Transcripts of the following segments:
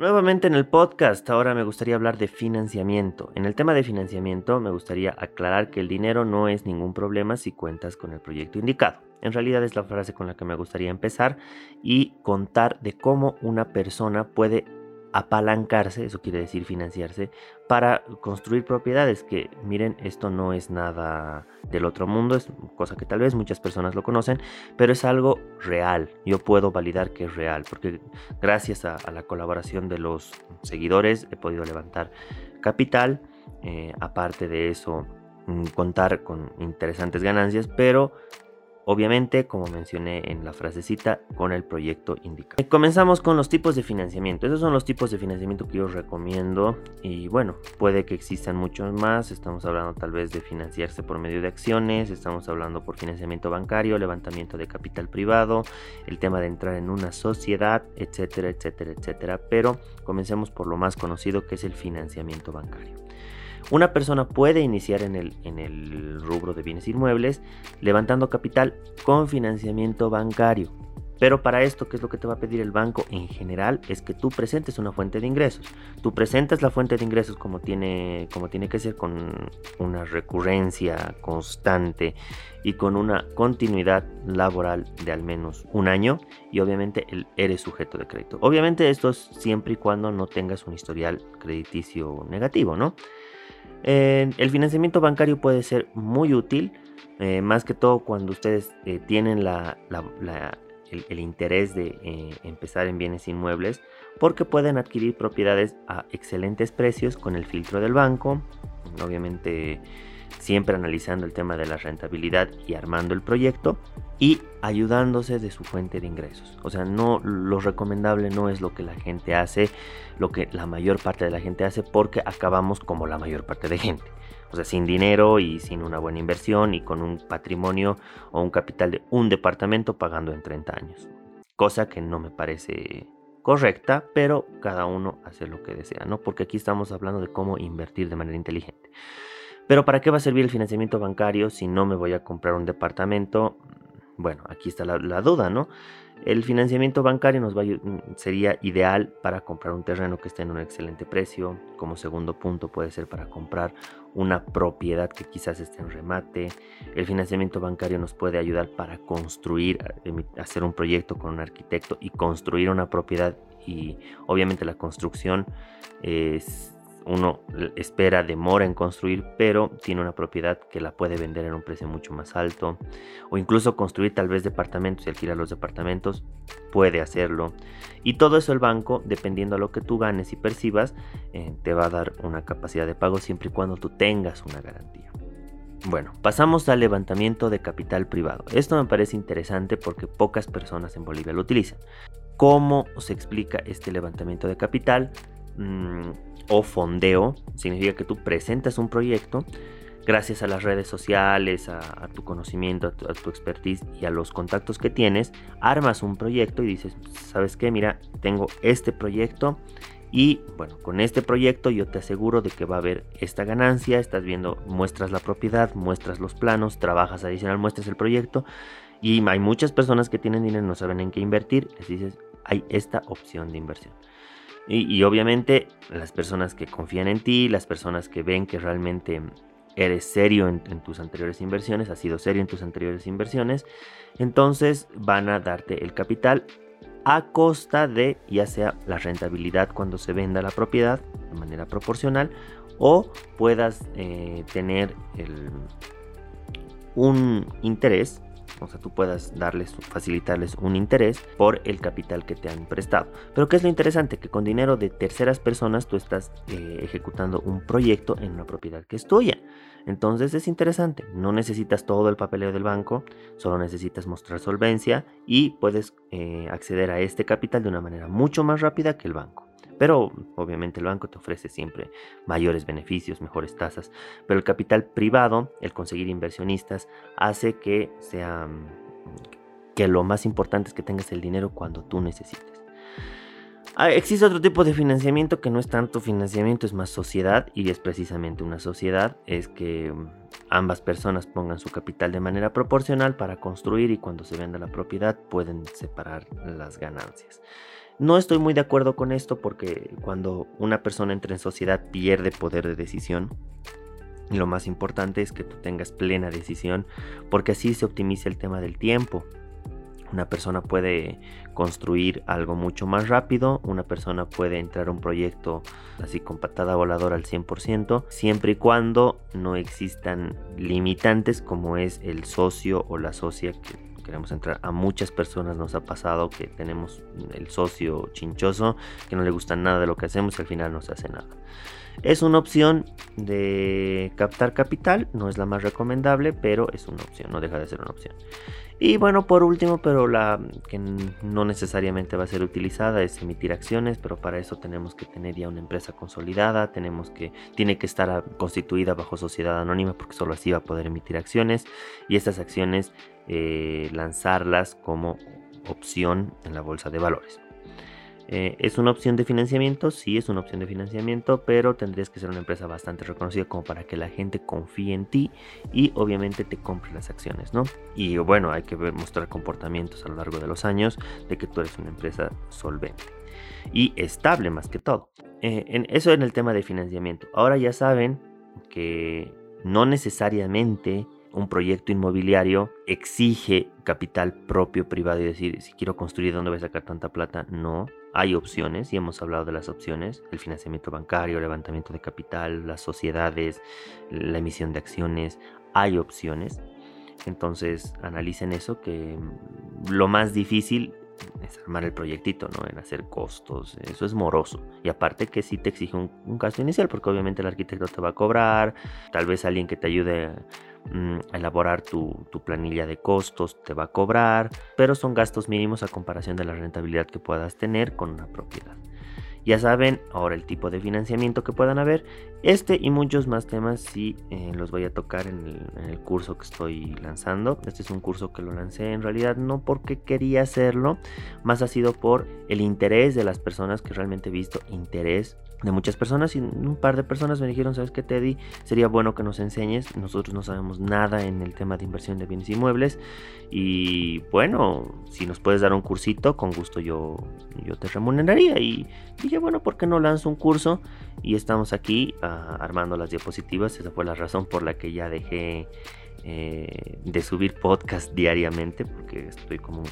Nuevamente en el podcast, ahora me gustaría hablar de financiamiento. En el tema de financiamiento me gustaría aclarar que el dinero no es ningún problema si cuentas con el proyecto indicado. En realidad es la frase con la que me gustaría empezar y contar de cómo una persona puede apalancarse, eso quiere decir financiarse, para construir propiedades que, miren, esto no es nada del otro mundo, es cosa que tal vez muchas personas lo conocen, pero es algo real. Yo puedo validar que es real, porque gracias a, la colaboración de los seguidores he podido levantar capital, eh, aparte de eso, mm, contar con interesantes ganancias, pero Obviamente, como mencioné en la frasecita, con el proyecto indicado. Comenzamos con los tipos de financiamiento. Esos son los tipos de financiamiento que yo recomiendo. Y bueno, puede que existan muchos más. Estamos hablando tal vez de financiarse por medio de acciones. Estamos hablando por financiamiento bancario, levantamiento de capital privado, el tema de entrar en una sociedad, etcétera, etcétera, etcétera. Pero comencemos por lo más conocido que es el financiamiento bancario. Una persona puede iniciar en el, en el rubro de bienes inmuebles levantando capital con financiamiento bancario. Pero para esto, ¿qué es lo que te va a pedir el banco en general? Es que tú presentes una fuente de ingresos. Tú presentas la fuente de ingresos como tiene, como tiene que ser, con una recurrencia constante y con una continuidad laboral de al menos un año. Y obviamente eres sujeto de crédito. Obviamente esto es siempre y cuando no tengas un historial crediticio negativo, ¿no? El financiamiento bancario puede ser muy útil, eh, más que todo cuando ustedes eh, tienen el, interés de eh, empezar en bienes inmuebles, porque pueden adquirir propiedades a excelentes precios con el filtro del banco, obviamente siempre analizando el tema de la rentabilidad y armando el proyecto y ayudándose de su fuente de ingresos. O sea, no lo recomendable no es lo que la gente hace, lo que la mayor parte de la gente hace porque acabamos como la mayor parte de gente. O sea, sin dinero y sin una buena inversión y con un patrimonio o un capital de un departamento pagando en 30 años. Cosa que no me parece correcta, pero cada uno hace lo que desea, ¿no? Porque aquí estamos hablando de cómo invertir de manera inteligente. Pero ¿para qué va a servir el financiamiento bancario si no me voy a comprar un departamento? Bueno, aquí está la, duda, ¿no? El financiamiento bancario nos va sería ideal para comprar un terreno que esté en un excelente precio. Como segundo punto puede ser para comprar una propiedad que quizás esté en remate. El financiamiento bancario nos puede ayudar para construir, hacer un proyecto con un arquitecto y construir una propiedad. Y obviamente la construcción es uno espera demora en construir, pero tiene una propiedad que la puede vender en un precio mucho más alto. O incluso construir tal vez departamentos y alquilar los departamentos, puede hacerlo. Y todo eso el banco, dependiendo a lo que tú ganes y percibas, eh, te va a dar una capacidad de pago siempre y cuando tú tengas una garantía. Bueno, pasamos al levantamiento de capital privado. Esto me parece interesante porque pocas personas en Bolivia lo utilizan. ¿Cómo se explica este levantamiento de capital? Mm, o fondeo significa que tú presentas un proyecto gracias a las redes sociales, a, tu conocimiento, a tu, expertise y a los contactos que tienes, armas un proyecto y dices, ¿sabes qué? Mira, tengo este proyecto y bueno, con este proyecto yo te aseguro de que va a haber esta ganancia, estás viendo, muestras la propiedad, muestras los planos, trabajas adicional, muestras el proyecto y hay muchas personas que tienen dinero y no saben en qué invertir, les dices, hay esta opción de inversión. Y, obviamente las personas que confían en ti, las personas que ven que realmente eres serio en, tus anteriores inversiones, has sido serio en tus anteriores inversiones, entonces van a darte el capital a costa de ya sea la rentabilidad cuando se venda la propiedad de manera proporcional o puedas eh, tener un interés o sea, tú puedas darles, facilitarles un interés por el capital que te han prestado. Pero ¿qué es lo interesante? Que con dinero de terceras personas tú estás eh, ejecutando un proyecto en una propiedad que es tuya. Entonces es interesante, no necesitas todo el papeleo del banco, solo necesitas mostrar solvencia y puedes eh, acceder a este capital de una manera mucho más rápida que el banco. Pero obviamente el banco te ofrece siempre mayores beneficios, mejores tasas. Pero el capital privado, el conseguir inversionistas, hace que sea que lo más importante es que tengas el dinero cuando tú necesites. Ah, existe otro tipo de financiamiento que no es tanto financiamiento, es más sociedad y es precisamente una sociedad, es que ambas personas pongan su capital de manera proporcional para construir y cuando se venda la propiedad pueden separar las ganancias. No estoy muy de acuerdo con esto porque cuando una persona entra en sociedad pierde poder de decisión. Lo más importante es que tú tengas plena decisión porque así se optimiza el tema del tiempo. Una persona puede construir algo mucho más rápido, una persona puede entrar a un proyecto así con patada voladora al 100%, siempre y cuando no existan limitantes como es el socio o la socia que queremos entrar. A muchas personas nos ha pasado que tenemos el socio chinchoso que no le gusta nada de lo que hacemos y al final no se hace nada. Es una opción de captar capital, no es la más recomendable, pero es una opción, no deja de ser una opción. Y bueno, por último, pero la que no necesariamente va a ser utilizada es emitir acciones, pero para eso tenemos que tener ya una empresa consolidada, tenemos que tiene que estar constituida bajo sociedad anónima porque solo así va a poder emitir acciones y estas acciones eh, lanzarlas como opción en la bolsa de valores. Eh, ¿Es una opción de financiamiento? Sí, es una opción de financiamiento, pero tendrías que ser una empresa bastante reconocida como para que la gente confíe en ti y obviamente te compre las acciones, ¿no? Y bueno, hay que mostrar comportamientos a lo largo de los años de que tú eres una empresa solvente y estable más que todo. Eh, en, eso en el tema de financiamiento. Ahora ya saben que no necesariamente un proyecto inmobiliario exige capital propio privado y decir, si quiero construir, ¿dónde voy a sacar tanta plata? No, hay opciones y hemos hablado de las opciones, el financiamiento bancario, el levantamiento de capital, las sociedades, la emisión de acciones, hay opciones. Entonces analicen eso, que lo más difícil es armar el proyectito, ¿no? En hacer costos, eso es moroso. Y aparte que sí te exige un, gasto inicial, porque obviamente el arquitecto te va a cobrar, tal vez alguien que te ayude Mm, elaborar tu, planilla de costos te va a cobrar, pero son gastos mínimos a comparación de la rentabilidad que puedas tener con una propiedad. Ya saben ahora el tipo de financiamiento que puedan haber. Este y muchos más temas sí eh, los voy a tocar en el, en el, curso que estoy lanzando. Este es un curso que lo lancé en realidad no porque quería hacerlo, más ha sido por el interés de las personas que realmente he visto interés de muchas personas y un par de personas me dijeron, ¿sabes qué, Teddy? Sería bueno que nos enseñes. Nosotros no sabemos nada en el tema de inversión de bienes inmuebles. Y bueno, si nos puedes dar un cursito, con gusto yo, yo te remuneraría. Y dije, bueno, ¿por qué no lanzo un curso? Y estamos aquí ah, armando las diapositivas. Esa fue la razón por la que ya dejé eh, de subir podcast diariamente, porque estoy como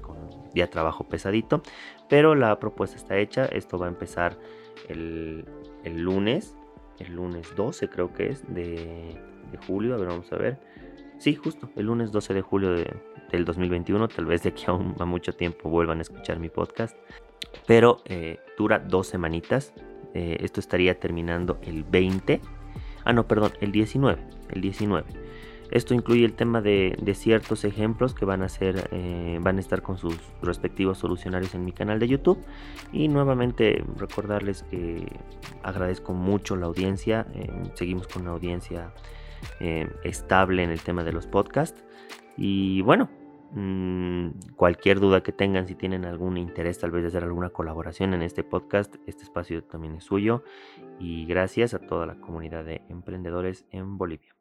con día trabajo pesadito. Pero la propuesta está hecha. Esto va a empezar el, lunes, el lunes 12 creo que es de, julio, a ver, vamos a ver. Sí, justo, el lunes 12 de julio del 2021, tal vez de aquí a, mucho tiempo vuelvan a escuchar mi podcast, pero eh, dura dos semanitas, eh, esto estaría terminando el 20, ah no, perdón, el 19, el 19. Esto incluye el tema de, ciertos ejemplos que van a, ser, eh, van a estar con sus respectivos solucionarios en mi canal de YouTube. Y nuevamente recordarles que agradezco mucho la audiencia. Eh, seguimos con una audiencia eh, estable en el tema de los podcasts. Y bueno, mm, cualquier duda que tengan, si tienen algún interés tal vez de hacer alguna colaboración en este podcast, este espacio también es suyo. Y gracias a toda la comunidad de emprendedores en Bolivia.